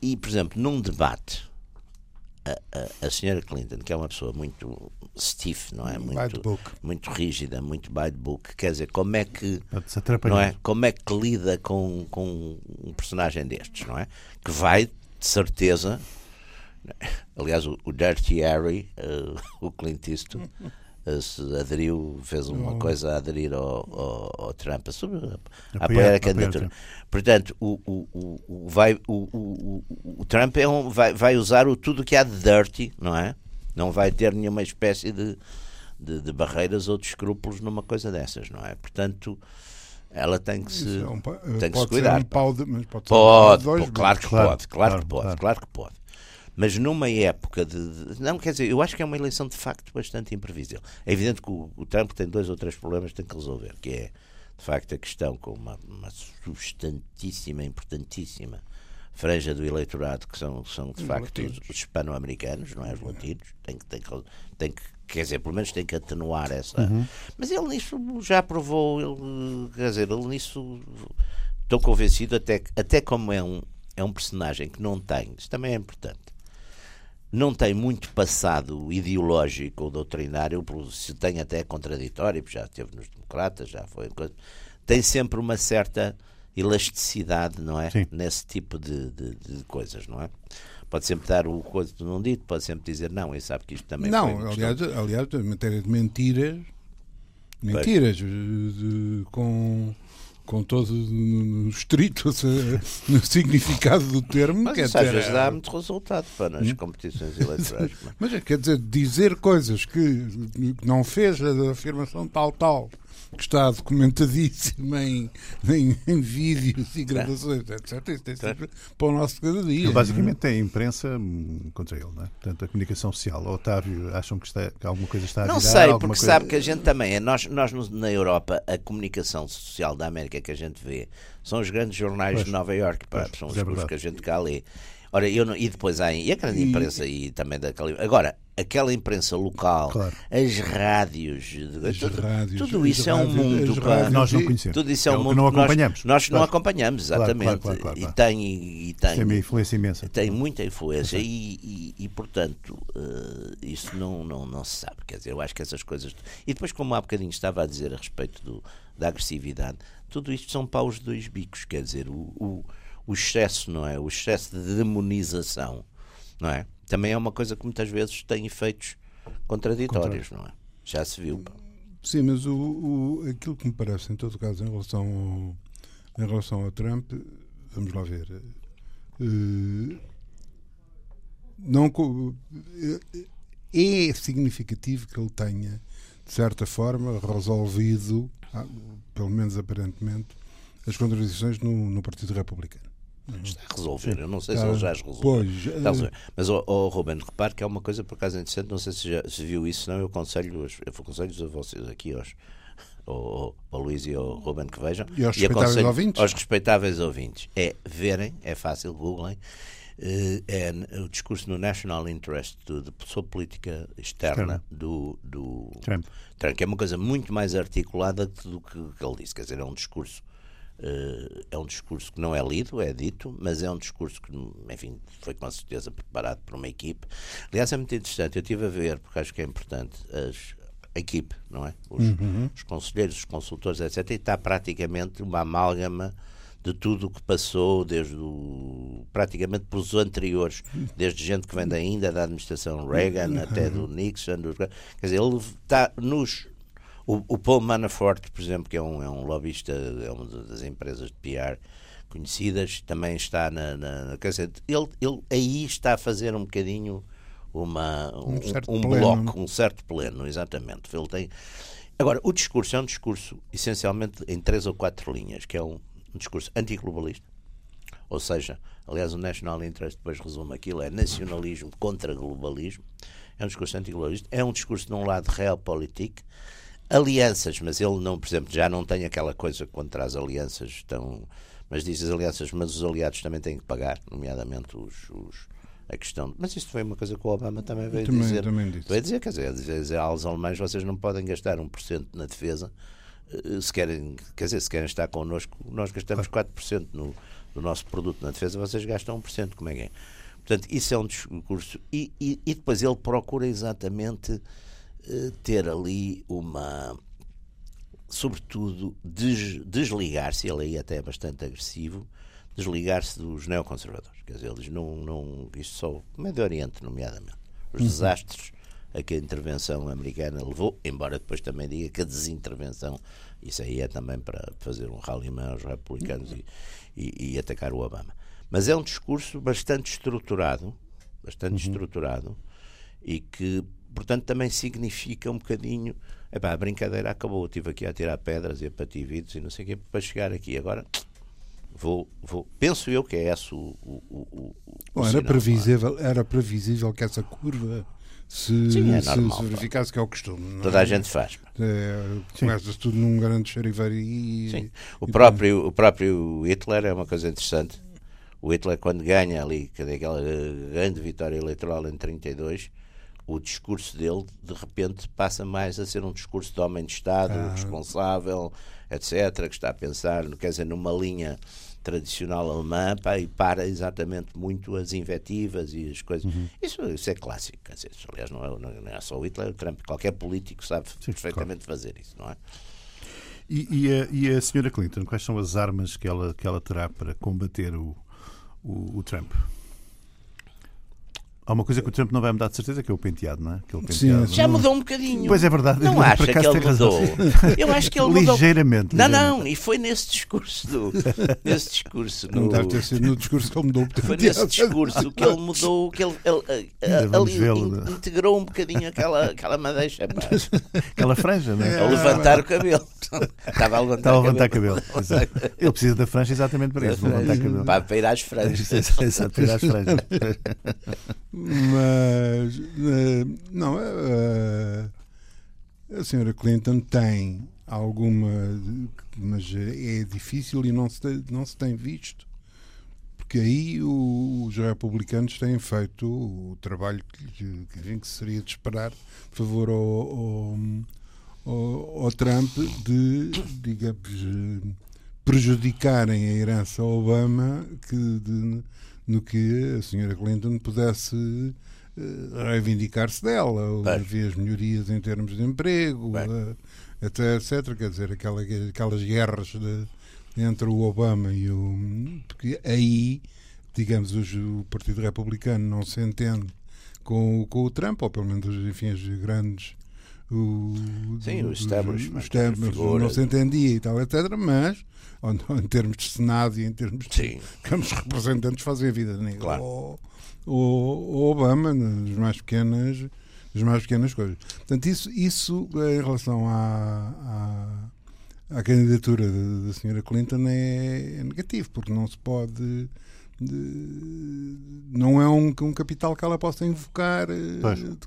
E, por exemplo, num debate, a, a, a senhora Clinton, que é uma pessoa muito stiff, não é? Muito, muito rígida, muito by the book, quer dizer, como é que não é? Como é que lida com, com um personagem destes, não é? Que vai, de certeza, aliás, o, o Dirty Harry, uh, o Clint Eastwood, aderiu, fez uma oh. coisa a aderir ao, ao, ao Trump, a, a apoiar a candidatura. Portanto, o, o, o, vai, o, o, o Trump é um, vai, vai usar o, tudo que há de dirty, não é? Não vai ter nenhuma espécie de, de, de barreiras ou de escrúpulos numa coisa dessas, não é? Portanto, ela tem que se, é um, tem que se cuidar. Um de, mas pode, pode, pode claro que claro, pode, claro, claro, que pode, claro que pode mas numa época de, de, Não, quer dizer, eu acho que é uma eleição de facto bastante imprevisível. É evidente que o, o Trump tem dois ou três problemas que tem que resolver, que é, de facto, a questão com uma, uma substantíssima, importantíssima franja do eleitorado, que são, são de facto os, os hispano-americanos, não é? Os latinos. Tem que, tem, que, tem que, quer dizer, pelo menos tem que atenuar essa. Uhum. Mas ele nisso já provou, ele, quer dizer, ele nisso. Estou convencido, até, até como é um, é um personagem que não tem, isso também é importante não tem muito passado ideológico ou doutrinário, se tem até contraditório, já esteve nos democratas, já foi coisa, tem sempre uma certa elasticidade, não é? Sim. Nesse tipo de, de, de, coisas, não é? Pode sempre dar o coisa do não dito, pode sempre dizer não, e sabe que isto também não, foi aliás, aliás, em matéria de mentiras, mentiras de, com com todo no estrito no significado do termo. Mas quer isso às vezes dá muito resultado para nas hum? competições eleitorais. Mas é, quer dizer, dizer coisas que não fez a afirmação tal, tal, que está documentadíssimo em, em, em vídeos e gravações, etc. Isso tem sempre para o nosso cada dia. Ele basicamente tem a imprensa contra ele, não é? Portanto, a comunicação social. O Otávio, acham que, está, que alguma coisa está a Não virar, sei, porque coisa... sabe que a gente também é. Nós, nós na Europa, a comunicação social da América que a gente vê são os grandes jornais pois, de Nova Iorque, pois, são os, é que a gente cá lê. Ora, eu não, e depois há e a grande imprensa e, e também daquela. Agora, aquela imprensa local, claro. as rádios, as tudo, rádios, tudo isso é um mundo que nós não conhecemos. Tudo isso é, é um mundo não acompanhamos. Nós, nós claro. não acompanhamos, exatamente. Claro, e tem e tem, tem uma influência imensa. Tem muita influência e, e, e, portanto uh, isso não, não, não se sabe. Quer dizer, eu acho que essas coisas. E depois, como há bocadinho estava a dizer a respeito do, da agressividade, tudo isto são paus de dois bicos. Quer dizer, o, o o excesso, não é? O excesso de demonização, não é? Também é uma coisa que muitas vezes tem efeitos contraditórios, não é? Já se viu. Sim, mas o, o, aquilo que me parece, em todo caso, em relação ao, em relação ao Trump, vamos lá ver. Uh, não, é significativo que ele tenha, de certa forma, resolvido, ah, pelo menos aparentemente, as contradições no, no Partido Republicano. Está a resolver, eu não sei se ele já as resolveu. Pois, é... Mas, oh, oh, Ruben, repare que é uma coisa por acaso interessante, não sei se já se viu isso, não. Eu aconselho, eu aconselho a vocês aqui aos, ao, ao Luís e ao Ruben que vejam. E aos e respeitáveis ouvintes? Aos respeitáveis ouvintes. É verem, é fácil, googlem. Eh, é o discurso no National Interest de, de, sobre política externa do, do Trump. É uma coisa muito mais articulada do que, que ele disse. Quer dizer, é um discurso é um discurso que não é lido, é dito, mas é um discurso que, enfim, foi com certeza preparado por uma equipe. Aliás, é muito interessante, eu estive a ver, porque acho que é importante, as, a equipe, não é? Os, uhum. os conselheiros, os consultores, etc. E está praticamente uma amálgama de tudo o que passou, desde o, praticamente pelos anteriores, desde gente que vem ainda da administração Reagan uhum. até do Nixon. Do, quer dizer, ele está nos o, o, Paul Manafort, por exemplo, que é um, é um lobbyista, é uma das empresas de PR conhecidas, também está na. na quer dizer, ele, ele aí está a fazer um bocadinho uma, um, um, um bloco, um certo pleno, exatamente. Ele tem. Agora, o discurso é um discurso essencialmente em três ou quatro linhas, que é um, um discurso antiglobalista, ou seja, aliás, o National Interest depois resume aquilo, é nacionalismo contra globalismo, é um discurso antiglobalista, é um discurso de um lado realpolitik, alianças, mas ele não, por exemplo, já não tem aquela coisa contra as alianças estão, mas diz as alianças, mas os aliados também têm que pagar, nomeadamente os, os a questão. Mas isto foi uma coisa que o Obama também veio também, dizer. Também disse. Veio dizer, quer dizer, dizer aos alemães vocês não podem gastar 1% na defesa eh, se querem, quer dizer, se querem estar connosco, nós gastamos 4% no, do nosso produto na defesa, vocês gastam 1%, como é que é? Portanto, isso é um discurso. E, e, e depois ele procura exatamente ter ali uma. Sobretudo, des, desligar-se, ele aí até é bastante agressivo, desligar-se dos neoconservadores. Quer dizer, eles não. não isto só. Médio Oriente, nomeadamente. Os uhum. desastres a que a intervenção americana levou, embora depois também diga que a desintervenção, isso aí é também para fazer um rally aos republicanos e, e, e, atacar o Obama. Mas é um discurso bastante estruturado, bastante uhum. estruturado, e que portanto também significa um bocadinho epá, a brincadeira acabou, eu estive aqui a tirar pedras e a patir vidros e não sei o quê para chegar aqui agora vou, vou penso eu que é esse o, o, o, o Bom, era, sinal, é? previsível, era previsível que essa curva se, Sim, é normal, se, verificasse que é o costume. Toda é? a gente faz. É, Começa-se tudo num grande chariveiro e. Sim. O, e próprio, o próprio Hitler é uma coisa interessante. O Hitler, quando ganha ali aquela grande vitória eleitoral em 32, o discurso dele de repente passa mais a ser um discurso de homem de Estado, ah. responsável, etc., que está a pensar, quer dizer, numa linha tradicional alemã pá, e para exatamente muito as invectivas e as coisas. Uhum. Isso, isso é clássico. Quer dizer, aliás, não é, não é só o Hitler, o Trump, qualquer político sabe Sim, perfeitamente claro. fazer isso, não é? E, e, a, e a senhora Clinton, quais são as armas que ela, que ela terá para combater o, o, o Trump? Há uma coisa que o Trump não vai mudar de certeza, que é o penteado, não é? Penteado, Sim, já mudou um bocadinho. Pois é verdade. Não acha que ele mudou? Eu acho que ele mudou. Ligeiramente. Não, não, e foi nesse discurso. Do, nesse discurso no... Não deve ter sido no discurso que ele mudou. Foi nesse discurso que ele mudou, que ele, ele, ele ali in, integrou um bocadinho aquela, aquela madeixa. Pá. Aquela franja, não é? A levantar o cabelo. Estava a levantar, Estava a levantar cabelo. cabelo. Ele precisa da franja exatamente para isso, levantar cabelo. Para, para ir às franjas. Exato, para ir às franjas. Mas, uh, não, uh, a senhora Clinton tem alguma, mas é difícil e não se, tem, não se tem visto, porque aí os republicanos têm feito o trabalho que, que, que seria de esperar, por favor, ao, ao, ao Trump de, digamos, prejudicarem a herança Obama que, de, no que a senhora Clinton pudesse uh, reivindicar-se dela. Havia as melhorias em termos de emprego, até, etc. Quer dizer, aquela, aquelas guerras de, entre o Obama e o. Porque aí, digamos, o Partido Republicano não se entende com, com o Trump, ou pelo menos, enfim, as grandes o, Sim, o establishment. O não se entendia e tal, etc. Mas, em termos de Senado e em termos de os representantes fazem a vida negra. Claro. O, o, Obama, nas mais pequenas, nas mais pequenas coisas. Portanto, isso, isso em relação à, à, à candidatura da, da senhora Clinton é, é negativo, porque não se pode de, não é um, um capital que ela possa invocar eh,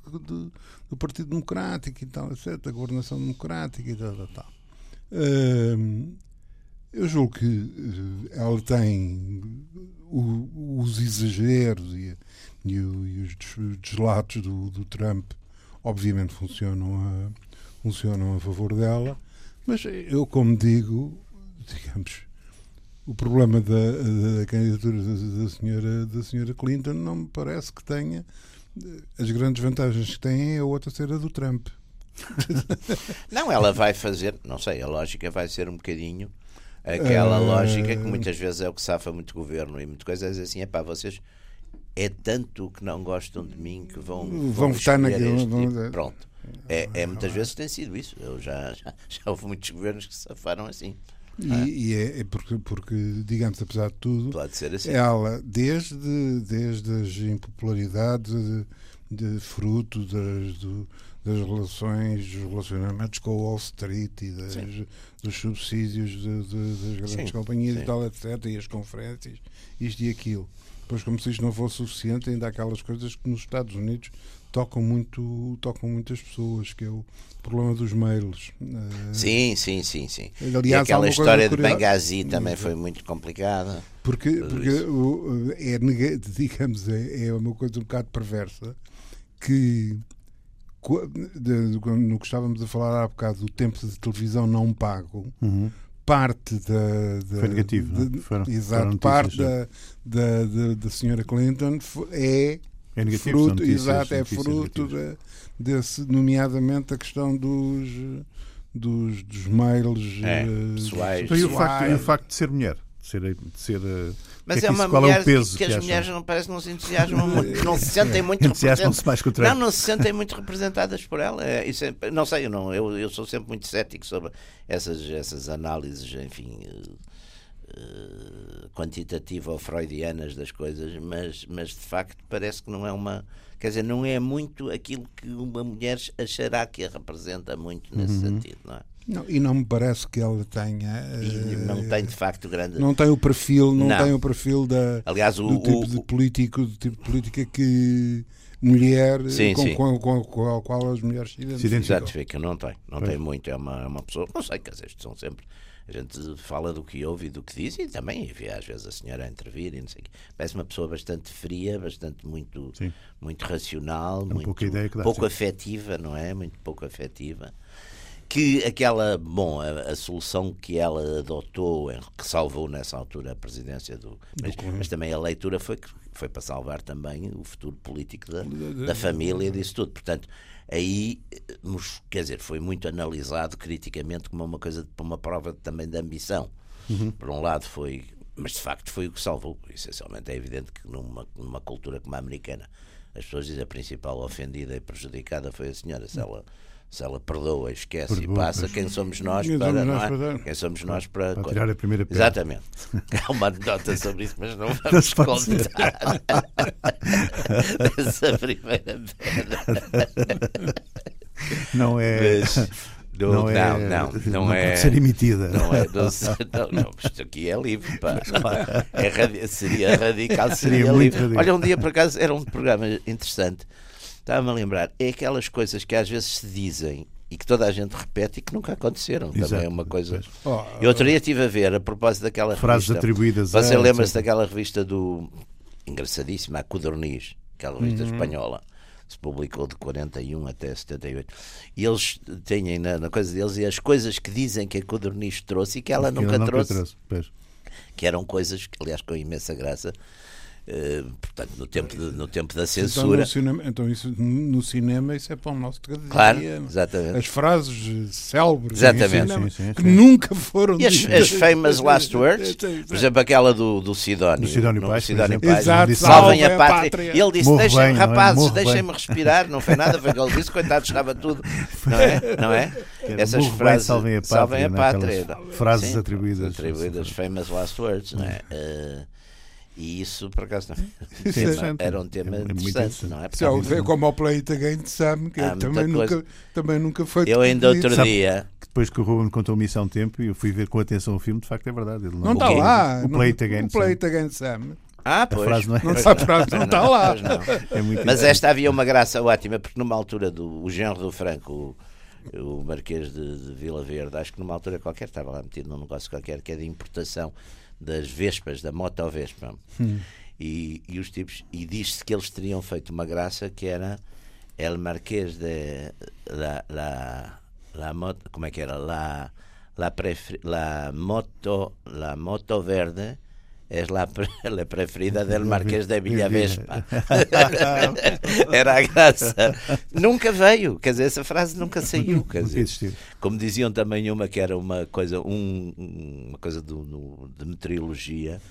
do, do, Partido Democrático e tal, etc., da governação democrática e tal, tal, tal. Uh, eu julgo que eh, ela tem o, os exageros e, e, e os deslatos do, do, Trump, obviamente, funcionam a, funcionam a favor dela, mas eu, como digo, digamos, o problema da, da candidatura da, da, senhora, da senhora Clinton não me parece que tenha as grandes vantagens que tem é a outra ser a do Trump. não, ela vai fazer, não sei, a lógica vai ser um bocadinho aquela uh... lógica que muitas vezes é o que safa muito governo e muita coisa, é assim, é pá, vocês é tanto que não gostam de mim que vão, vão, vão votar naquilo. Tipo. Pronto. É, é, muitas vezes tem sido isso. Eu já, já, já houve muitos governos que safaram assim. E, é? e é, é, porque, porque, digamos, apesar de tudo, Pode ser assim. ela, desde, desde as impopularidades de, de fruto das, do, das relações, dos relacionamentos com o Wall Street e das, dos subsídios de, de, das grandes sim, companhias sim. e tal, etc., e as conferências, isto e aquilo. Pois, como se isto não fosse suficiente, ainda há aquelas coisas que nos Estados Unidos tocam muito tocam muitas pessoas que é o problema dos mails eh, sim sim sim sim. Aliás, e aquela história de Benghazi também foi muito complicada. Porque porque é digamos é, é uma coisa um bocado perversa que no que estávamos a falar há bocado do tempo de televisão não pago uhum. parte da, da foi negativo de, foram, exato foram parte da, da, da, da senhora Clinton é é negativo, fruto, exato, é fruto de, desse, nomeadamente a questão dos dos, dos mails é, uh, pessoais. Então, e, o facto, e o facto de ser mulher, de ser, de ser mas é, é uma qual mulher é o peso que, que, as mulheres não parece não se entusiasmam muito, não se sentem muito representadas. mais com o Não, não se sentem muito representadas por ela. É, isso é, não sei, eu, não, eu, eu sou sempre muito cético sobre essas, essas análises, enfim. Uh, quantitativa ou freudianas das coisas, mas, mas de facto parece que não é uma. Quer dizer, não é muito aquilo que uma mulher achará que a representa muito nesse uhum. sentido, não é? Não, e não me parece que ela tenha. E não tem de facto grande. Não tem o perfil, não, não. tem o perfil da. Aliás, o, do tipo o, de político, do tipo de política que mulher sim, com, sim. Com, com, com, a qual as mulheres se identificam. Se identificam, não tem, não tem muito, é uma, é uma pessoa, não sei, que às vezes são sempre a gente fala do que ouve e do que diz e também vê às vezes a senhora a intervir e não sei o quê. Parece uma pessoa bastante fria, bastante muito, muito racional, é muito pouco afetiva, não é? Muito pouco afetiva. Que aquela, bom, a, a, solução que ela adotou, que salvou nessa altura a presidência do. Mas, mas também a leitura foi que foi para salvar também o futuro político da, da família e disso tudo. Portanto, aí, quer dizer, foi muito analisado criticamente como uma coisa, uma prova também de ambição. Uhum. Por um lado foi, mas de facto foi o que salvou. Essencialmente é evidente que numa, numa cultura como a americana, as pessoas dizem a principal ofendida e prejudicada foi a senhora. Se ela se ela perdoa, esquece perdoa, e passa, quem somos nós quem para, somos nós é? para quem somos nós para, para tirar a primeira pedra. Exatamente. Há uma anedota sobre isso, mas não vamos não contar essa primeira pedra. Não é. Mas, não, não, é, não, não, não, não é. Ser emitida. Não é. Não, não, isto aqui é livre. Pá. É, seria radical, seria, seria livre. Radical. Olha, um dia por acaso era um programa interessante Estava-me a lembrar, é aquelas coisas que às vezes se dizem e que toda a gente repete e que nunca aconteceram. Exato. Também é uma coisa. Oh, e outro dia estive a ver, a propósito daquela frases revista. atribuídas Você lembra-se daquela revista do. engraçadíssima, a Codorniz, aquela revista uhum. espanhola se publicou de 41 até 78. E eles têm na, na, coisa deles e as coisas que dizem que a Codorniz trouxe e que ela, que nunca, ela nunca trouxe. trouxe que eram coisas que, aliás, com imensa graça, Uh, portanto, no tempo, de, no tempo da censura. Então, cinema, então isso, no cinema, isso é para o nosso dia. Claro, exatamente. As frases célebres exatamente. Cinema, sim, sim, sim. que nunca foram E as, as famous last words, por exemplo, aquela do, do Sidónio. Do Sidónio Paz. Sidónio Paz. Exato, salvem a pátria. pátria. Ele disse: deixem, bem, rapazes, é? deixem-me respirar. Não foi nada, foi que ele disse, coitado, estava tudo. Não é? Não é? Essas frases. Salvem a pátria. Salvem a pátria. Frases atribuídas. Atribuídas, famous last words, não é? Uh, e isso, por acaso, não, é era um tema é interessante, não é? Porque é como o Play It Again de Sam, que também nunca, também nunca foi. Eu ainda outro dia. depois que o Ruben contou me isso há um tempo e eu fui ver com atenção o filme, de facto é verdade. Ele não, não está lá. O Play It Again, Play It Again Sam. Ah, pois. A frase não, é não, está, frase não está lá. É Mas esta havia uma graça ótima, porque numa altura do o genro do Franco, o, o Marquês de, de Vila Verde, acho que numa altura qualquer estava lá metido num negócio qualquer que é de importação das Vespas, da Moto Vespa. Hum. E, e, os tipos, e diz-se que eles teriam feito uma graça que era El Marquês de la, la, la moto, como é que era? La, la, prefer, la moto la moto verde é la, la preferida del Marquês de Villavespa. Era a graça. Nunca veio, quer dizer, essa frase nunca saiu. Quer dizer, como diziam também uma que era uma coisa, um, uma coisa do, no, de meteorologia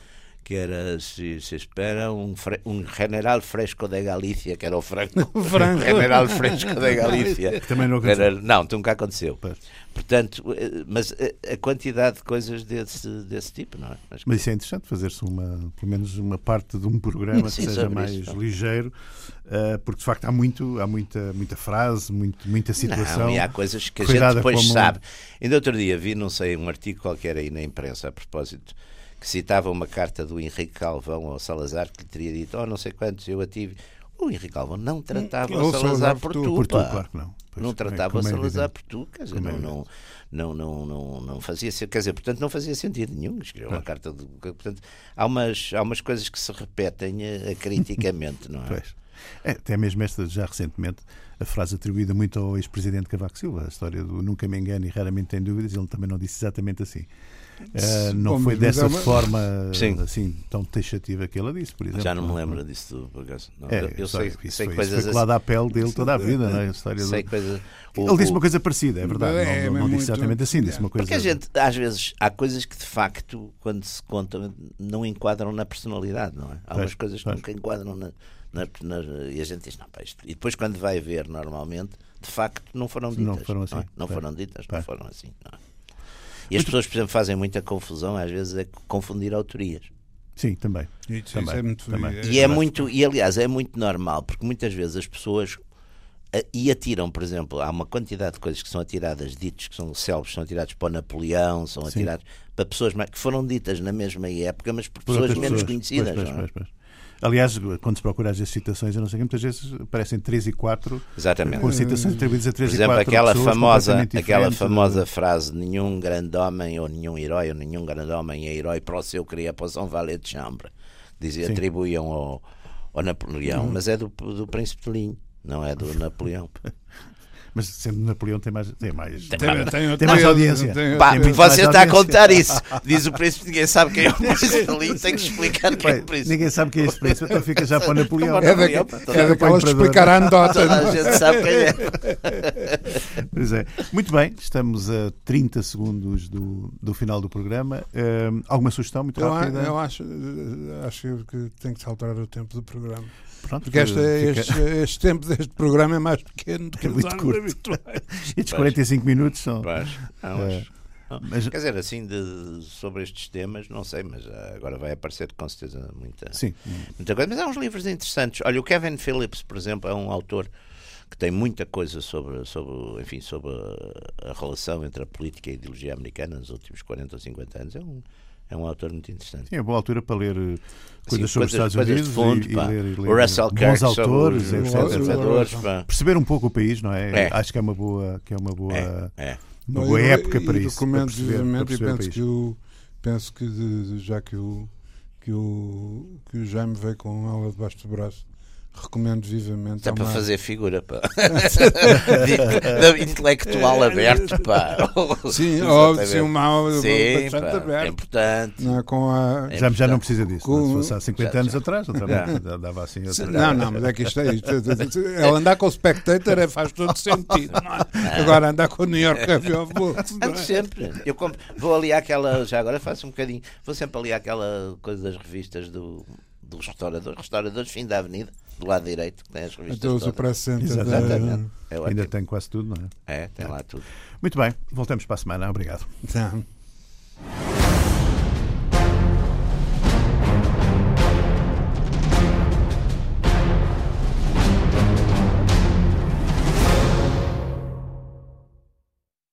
que era se, se espera um, fre, general fresco de Galícia, que era o Franco. Franco. general fresco de Galícia. Também não aconteceu. Era, não, nunca aconteceu. Pois. Portanto, eh, mas a, a, quantidade de coisas desse, desse tipo, não é? Mas, mas isso é interessante, fazer-se uma, pelo menos uma parte de um programa Sim, que seja mais isso, ligeiro, uh, porque de facto há, muito, há muita, muita frase, muito, muita situação. Não, e há coisas que a gente depois como... sabe. Ainda outro dia vi, não sei, um artigo qualquer aí na imprensa a propósito que citava uma carta do Henrique Calvão ao Salazar que lhe teria dito, oh, não sei quantos, eu a tive. O Henrique Calvão não tratava o Salazar por tu, por tu, claro que não. Pois, não tratava é, Salazar é por tu, quer dizer, não, é não, não, não, não, não fazia quer dizer, portanto, não fazia sentido nenhum. Escreveu uma carta de, portanto, há umas, há umas coisas que se repetem acriticamente, não é? Pois. É, até mesmo esta, já recentemente, a frase atribuída muito ao ex-presidente Cavaco Silva, a história do nunca me engano e raramente tem dúvidas, ele também não disse exatamente assim. Uh, não Bom, foi dessa é uma... forma Sim. assim tão taxativa que ela disse, por exemplo. Já não me lembro disso tudo, por acaso. Não, é, eu sei, isso sei foi, coisas isso foi assim. à pele dele toda a vida, não é? A história sei do... coisa... Ele disse uma coisa parecida, é verdade. É, não, não, não disse exatamente assim, disse uma coisa. Porque a gente, às vezes, há coisas que de facto, quando se contam, não enquadram na personalidade, não é? Há umas coisas que nunca enquadram na, na, na, e a gente diz, não, pá, isto. E depois, quando vai ver normalmente, de facto, não foram ditas. Não foram assim. Não, é? não foram ditas, não foram assim. Não é? E as pessoas, por exemplo, fazem muita confusão, às vezes, é confundir autorias. Sim, também. Isso, também, isso é muito, também. É, e é muito, e aliás, é muito normal, porque muitas vezes as pessoas e atiram, por exemplo, há uma quantidade de coisas que são atiradas, ditos que são célebres, são atirados para o Napoleão, são Sim. atirados para pessoas que foram ditas na mesma época, mas por, por pessoas menos pessoas. conhecidas. Pois, pois, pois, Aliás, quando se procura as citações, eu não sei que muitas vezes aparecem 3 e 4 Exatamente. com citações atribuídas a 3 Por exemplo, e 4 aquela famosa, aquela famosa frase nenhum grande homem ou nenhum herói ou nenhum grande homem é herói para o seu cria para São Valet de Chambre. Dizia, atribuíam ao, ao Napoleão, uhum. mas é do, do Príncipe de Linho, não é do Napoleão. Mas sendo Napoleão tem mais, tem mais, tem, tem, tem, tem mais audiência. Pá, você está a contar isso. Diz o príncipe, ninguém sabe quem é o príncipe ali, tem que explicar quem é o príncipe. Ninguém sabe quem é esse príncipe, então fica já para o Napoleão. É, da, é daquelas de explicar a anedota. Toda a gente sabe quem é. Pois é. Muito bem, estamos a 30 segundos do, do final do programa. Uh, alguma sugestão muito eu, rápida? Eu acho, acho que tem que saltar o tempo do programa. Pronto, Porque esta, fica... este, este, tempo deste programa é mais pequeno do que é muito curto. habituais. Estes 45 minutos são. Não, é. mas... Quer dizer, assim, de, sobre estes temas, não sei, mas agora vai aparecer com certeza muita, Sim. muita coisa. Mas há uns livros interessantes. Olha, o Kevin Phillips, por exemplo, é um autor que tem muita coisa sobre, sobre, enfim, sobre a, a relação entre a política e a ideologia americana nos últimos 40 ou 50 anos. É um, É um autor muito interessante. Sim, é boa altura para ler eh, coisas sobre os Estados Unidos fundo, e, e, ler, e ler o Russell bons autores, etc. etc. Perceber um pouco o país, não é? é? Acho que é uma boa, que é uma boa, é, é. Uma boa eu, época para isso. Recomendo vivamente e penso que, o, penso que já que o, que o, que o Jaime veio com ela debaixo do braço recomendo vivamente. É para fazer figura, pá. intelectual aberto, pá. Sim, óbvio, sim, uma aula sim, bastante aberta. É importante. Não, com a... É já, já não precisa disso. Com... Se fosse há 50 já, anos já. atrás, outra dava assim. Outra não, não, mas é que isto é isto. Ela andar com o Spectator é, faz todo sentido. É? Agora andar com o New York Review of Books. Ando é? sempre. Eu compro, vou ali àquela, já agora faço um bocadinho, vou sempre ali àquela coisa das revistas do dos restauradores, restauradores fim da avenida, do lado direito, que tem as revistas. Até o Press Center. Exatamente. É Ainda tem quase tudo, não é? É, tem é. lá tudo. Muito bem, voltamos para a semana. Obrigado. Tá.